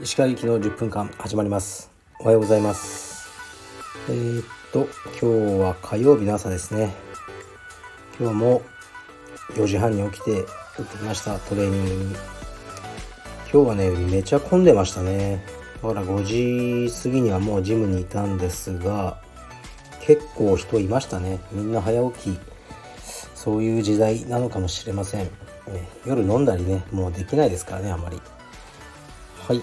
石川行きの10分間始まります。おはようございます。えー、っと今日は火曜日の朝ですね。今日も4時半に起きて行ってきました。トレーニングに。今日はねめちゃ混んでましたね。だから5時過ぎにはもうジムにいたんですが結構人いましたね。みんな早起きそういう時代なのかもしれません、ね、夜飲んだりねもうできないですからねあまり。はい。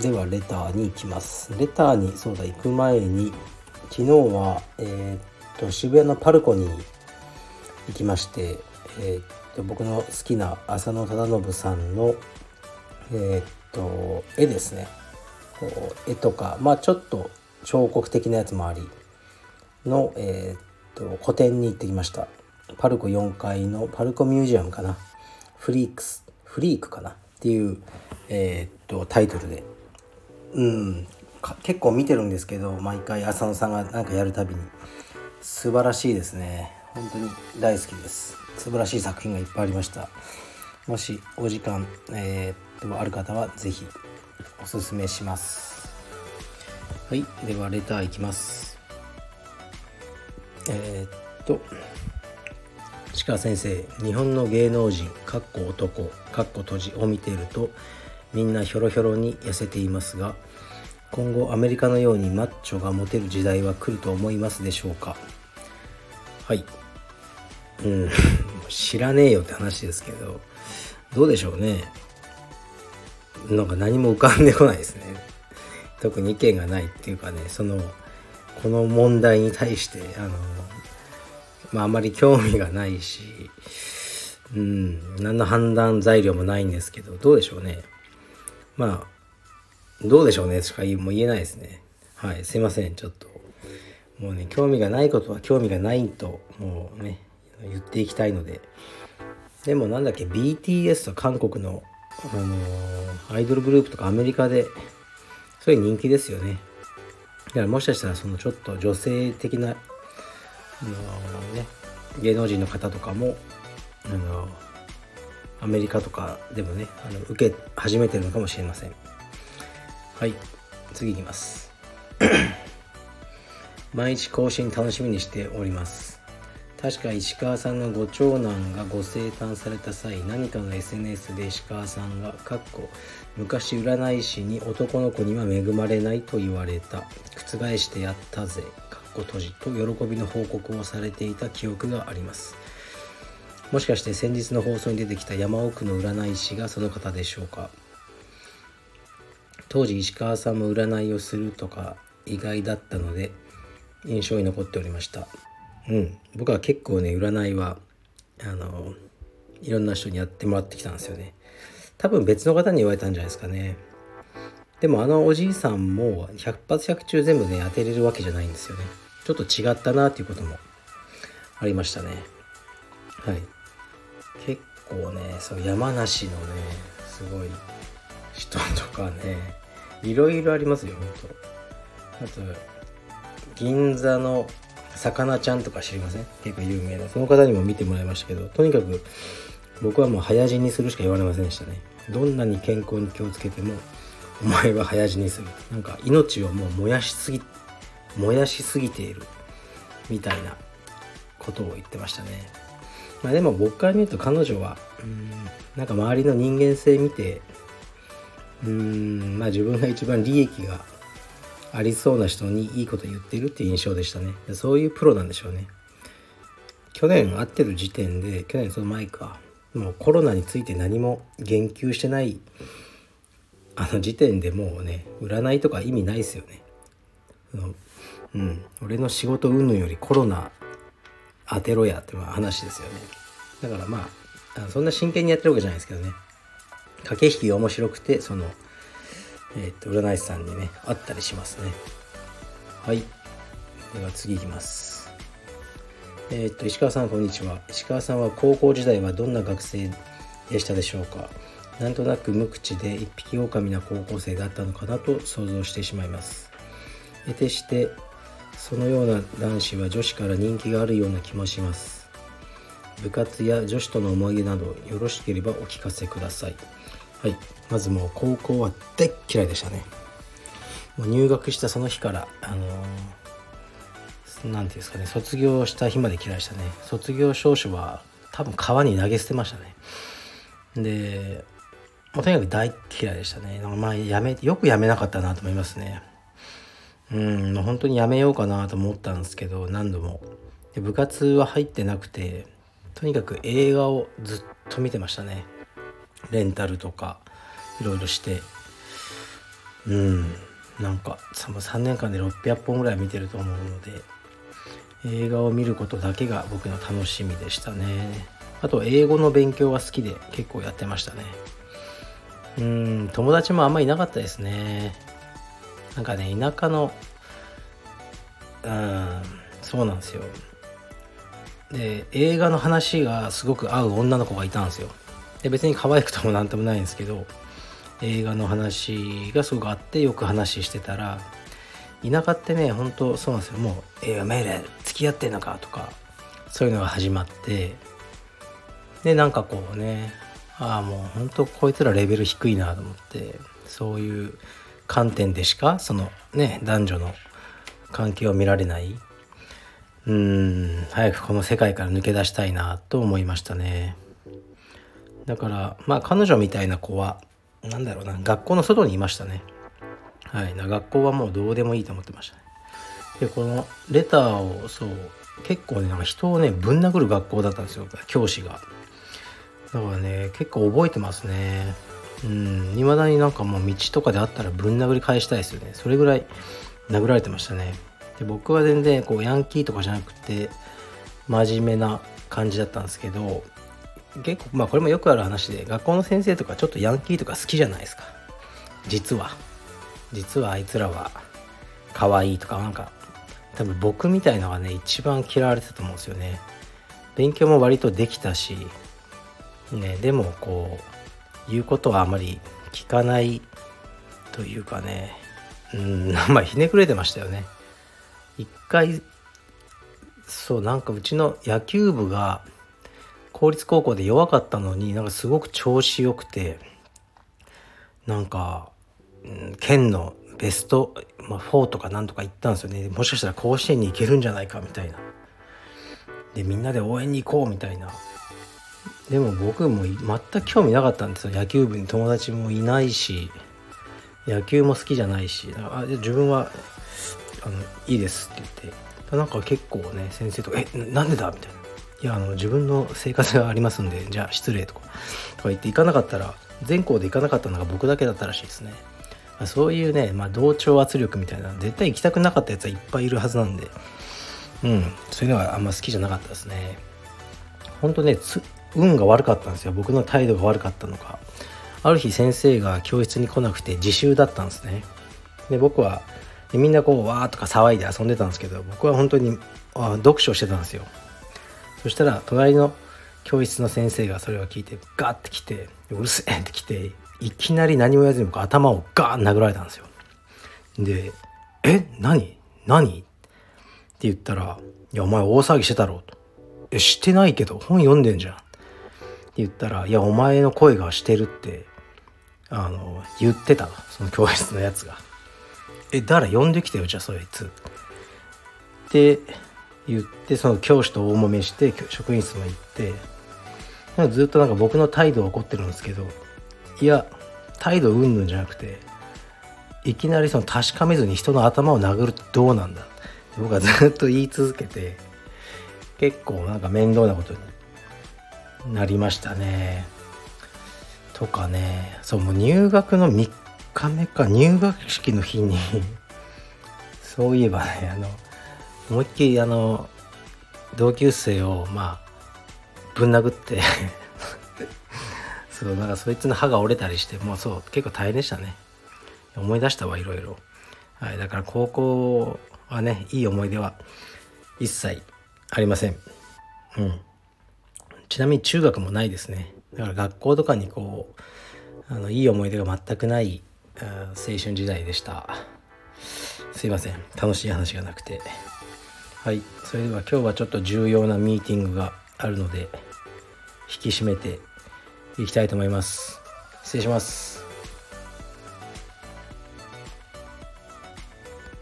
ではレターに行きます。レターにそうだ行く前に昨日はえー、っと渋谷のパルコに行きましてえー、っと僕の好きな浅野忠信さんのえー、っと絵ですね。こう絵とかまあちょっと彫刻的なやつもありの、えー、っと個展に行ってきました。パルコ4階のパルコミュージアムかな。フリークスフリークかな。っていう、えー、っとタイトルで。うん。結構見てるんですけど毎回浅野さんが何かやるたびに。素晴らしいですね。本当に大好きです。素晴らしい作品がいっぱいありました。もしお時間、えー、とある方は是非おすすめします。はい。ではレターいきます。えー、っと鹿先生日本の芸能人かっこ男かっこ閉じを見ているとみんなひょろひょろに痩せていますが今後アメリカのようにマッチョがモテる時代は来ると思いますでしょうか？はい。うん。知らねえよって話ですけどどうでしょうね。なんか何も浮かんでこないですね。特に意見がないっていうかねそのこの問題に対してあのまああまり興味がないしうん何の判断材料もないんですけどどうでしょうねまあ、どうでしょうねしか言も言えないですね。はい、すいません、ちょっと。もうね、興味がないことは興味がないと、もうね、言っていきたいので。でもなんだっけ、BTS と韓国の、あのー、アイドルグループとかアメリカで、そういう人気ですよね。だからもしかしたらそのちょっと女性的な、あの、ね、芸能人の方とかも、あのアメリカとかでもねあの受け始めてるのかもしれません。はい次いきます。毎日更新楽しみにしております。確か石川さんのご長男がご生誕された際何かの SNS で石川さんが「かっこ昔占い師に男の子には恵まれないと言われた。覆してやったぜ」かっこ閉じと喜びの報告をされていた記憶があります。もしかして先日の放送に出てきた山奥の占い師がその方でしょうか？当時石川さんも占いをするとか意外だったので印象に残っておりました。うん。僕は結構ね占いはあのいろんな人にやってもらってきたんですよね。多分別の方に言われたんじゃないですかね。でもあのおじいさんも100発100中全部ね当てれるわけじゃないんですよね。ちょっと違ったなっていうこともありましたね。はい。結構ねそう山梨のねすごい人とかねいろいろありますよほんとあと銀座の魚ちゃんとか知りません？結構有名な。その方にも見てもらいましたけどとにかく僕はもう早死にするしか言われませんでしたね。どんなに健康に気をつけてもお前は早死にする。なんか命をもう燃やしすぎ燃やしすぎているみたいなことを言ってましたね。まあでも僕から見ると彼女はうんなんか周りの人間性見てうんまあ自分が一番利益がありそうな人にいいこと言ってるっていう印象でしたね。そういうプロなんでしょうね。去年会ってる時点で去年その前かもうコロナについて何も言及してないあの時点でもうね占いとか意味ないですよね。うん。俺の仕事云々よりコロナ当てろやって話ですよね。だからまあそんな真剣にやってるわけじゃないですけどね。駆け引きが面白くてそのえー、っと占い師さんにね会ったりしますね。はい。では次いきます。えー、っと石川さんこんにちは。石川さんは高校時代はどんな学生でしたでしょうか。なんとなく無口で一匹狼な高校生だったのかなと想像してしまいます。得てしてそのような男子は女子から人気があるような気もします。部活や女子との思い出などよろしければお聞かせください。はい。まずもう高校は大嫌いでしたね。もう入学したその日からあの何、て言うんですかね卒業した日まで嫌いでしたね。卒業証書は多分川に投げ捨てましたね。でもうとにかく大嫌いでしたね。まあやめよくやめなかったなと思いますね。うんもう本当にやめようかなと思ったんですけど何度も。で部活は入ってなくてとにかく映画をずっと見てましたね。レンタルとかいろいろして。うんなんか3年間で600本ぐらい見てると思うので映画を見ることだけが僕の楽しみでしたね。あと英語の勉強が好きで結構やってましたね。うん友達もあんまいなかったですね。なんかね田舎のうんそうなんですよ。で映画の話がすごく合う女の子がいたんですよ。で別に可愛くとも何ともないんですけど映画の話がすごくあってよく話してたら田舎ってね本当そうなんですよ。もう「映画メール付き合ってんのか」とかそういうのが始まってでなんかこうねああもう本当こいつらレベル低いなと思ってそういう観点でしかそのね男女の関係を見られない。うん早くこの世界から抜け出したいなと思いましたね。だからまあ彼女みたいな子は何だろうな学校の外にいましたね。はい学校はもうどうでもいいと思ってましたね。でこのレターをそう結構ねなんか人をねぶん殴る学校だったんですよ教師が。だからね結構覚えてますね。うん。未だになんかもう道とかであったらぶん殴り返したいですよね。それぐらい殴られてましたね。で僕は全然こうヤンキーとかじゃなくて真面目な感じだったんですけど結構まあこれもよくある話で学校の先生とかちょっとヤンキーとか好きじゃないですか。実は。実はあいつらは可愛いとかなんか多分僕みたいのがね一番嫌われてたと思うんですよね。勉強も割とできたしねでもこう言うことはあまり聞かないというかね。うん まあひねくれてましたよね。一回そうなんかうちの野球部が公立高校で弱かったのになんかすごく調子よくてなんか、うん、県のベスト、まあ、4とかなんとか行ったんですよね。もしかしたら甲子園に行けるんじゃないかみたいな。でみんなで応援に行こうみたいな。でも僕も全く興味なかったんですよ。野球部に友達もいないし野球も好きじゃないし。あ自分はあのいいですって言って。なんか結構ね先生とか「えなんでだ?」みたいな「いやあの自分の生活がありますんでじゃあ失礼」とかとか言って行かなかったら全校で行かなかったのが僕だけだったらしいですね、あ、そういうね、まあ、同調圧力みたいな絶対行きたくなかったやつはいっぱいいるはずなんで。うん。そういうのはあんま好きじゃなかったですね。ほんとね運が悪かったんですよ。僕の態度が悪かったのか。ある日先生が教室に来なくて自習だったんですね。で僕はでみんなこうわーとか騒いで遊んでたんですけど僕は本当にあ読書してたんですよ。そしたら隣の教室の先生がそれを聞いてガッて来てうるせえって来ていきなり何も言わずに僕頭をガーン殴られたんですよ。で「え何？何?」って言ったら「いやお前大騒ぎしてたろ」と「えしてないけど本読んでんじゃん」言ったら「いやお前の声がしてる」ってあの言ってたその教室のやつが。え誰呼んできてよじゃあそいつって言ってその教師と大揉めして職員室も行ってなんかずっとなんか僕の態度を怒ってるんですけどいや態度うんぬんじゃなくていきなりその確かめずに人の頭を殴るってどうなんだって僕はずっと言い続けて結構なんか面倒なことになりましたね。とかね。そうもう入学の3日目か。入学式の日に。そういえばねあの思いっきりあの同級生をまあぶん殴って。そうなんかそいつの歯が折れたりしてもうそう結構大変でしたね。思い出したわいろいろ。はいだから高校はねいい思い出は一切ありません。うん。ちなみに中学もないですね。だから学校とかにこうあのいい思い出が全くない青春時代でした。すいません。楽しい話がなくて。はい。それでは今日はちょっと重要なミーティングがあるので引き締めていきたいと思います。失礼します。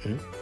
ん？